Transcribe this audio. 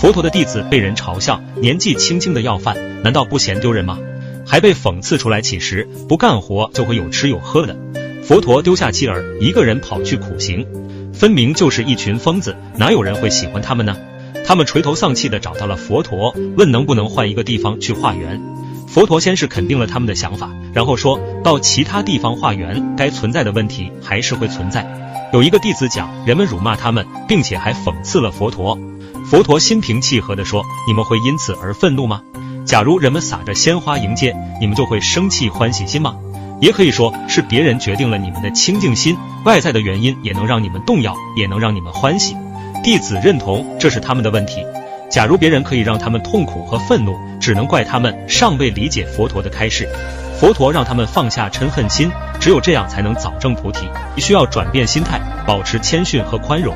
佛陀的弟子被人嘲笑，年纪轻轻的要饭，难道不嫌丢人吗？还被讽刺出来乞食，不干活就会有吃有喝的。佛陀丢下妻儿，一个人跑去苦行，分明就是一群疯子，哪有人会喜欢他们呢？他们垂头丧气的找到了佛陀，问能不能换一个地方去化缘。佛陀先是肯定了他们的想法，然后说到其他地方化缘，该存在的问题还是会存在。有一个弟子讲，人们辱骂他们，并且还讽刺了佛陀。佛陀心平气和地说：“你们会因此而愤怒吗？假如人们撒着鲜花迎接，你们就会生气欢喜心吗？也可以说是别人决定了你们的清净心，外在的原因也能让你们动摇，也能让你们欢喜。”弟子认同，这是他们的问题。假如别人可以让他们痛苦和愤怒，只能怪他们尚未理解佛陀的开示。佛陀让他们放下嗔恨心，只有这样才能早证菩提。需要转变心态，保持谦逊和宽容。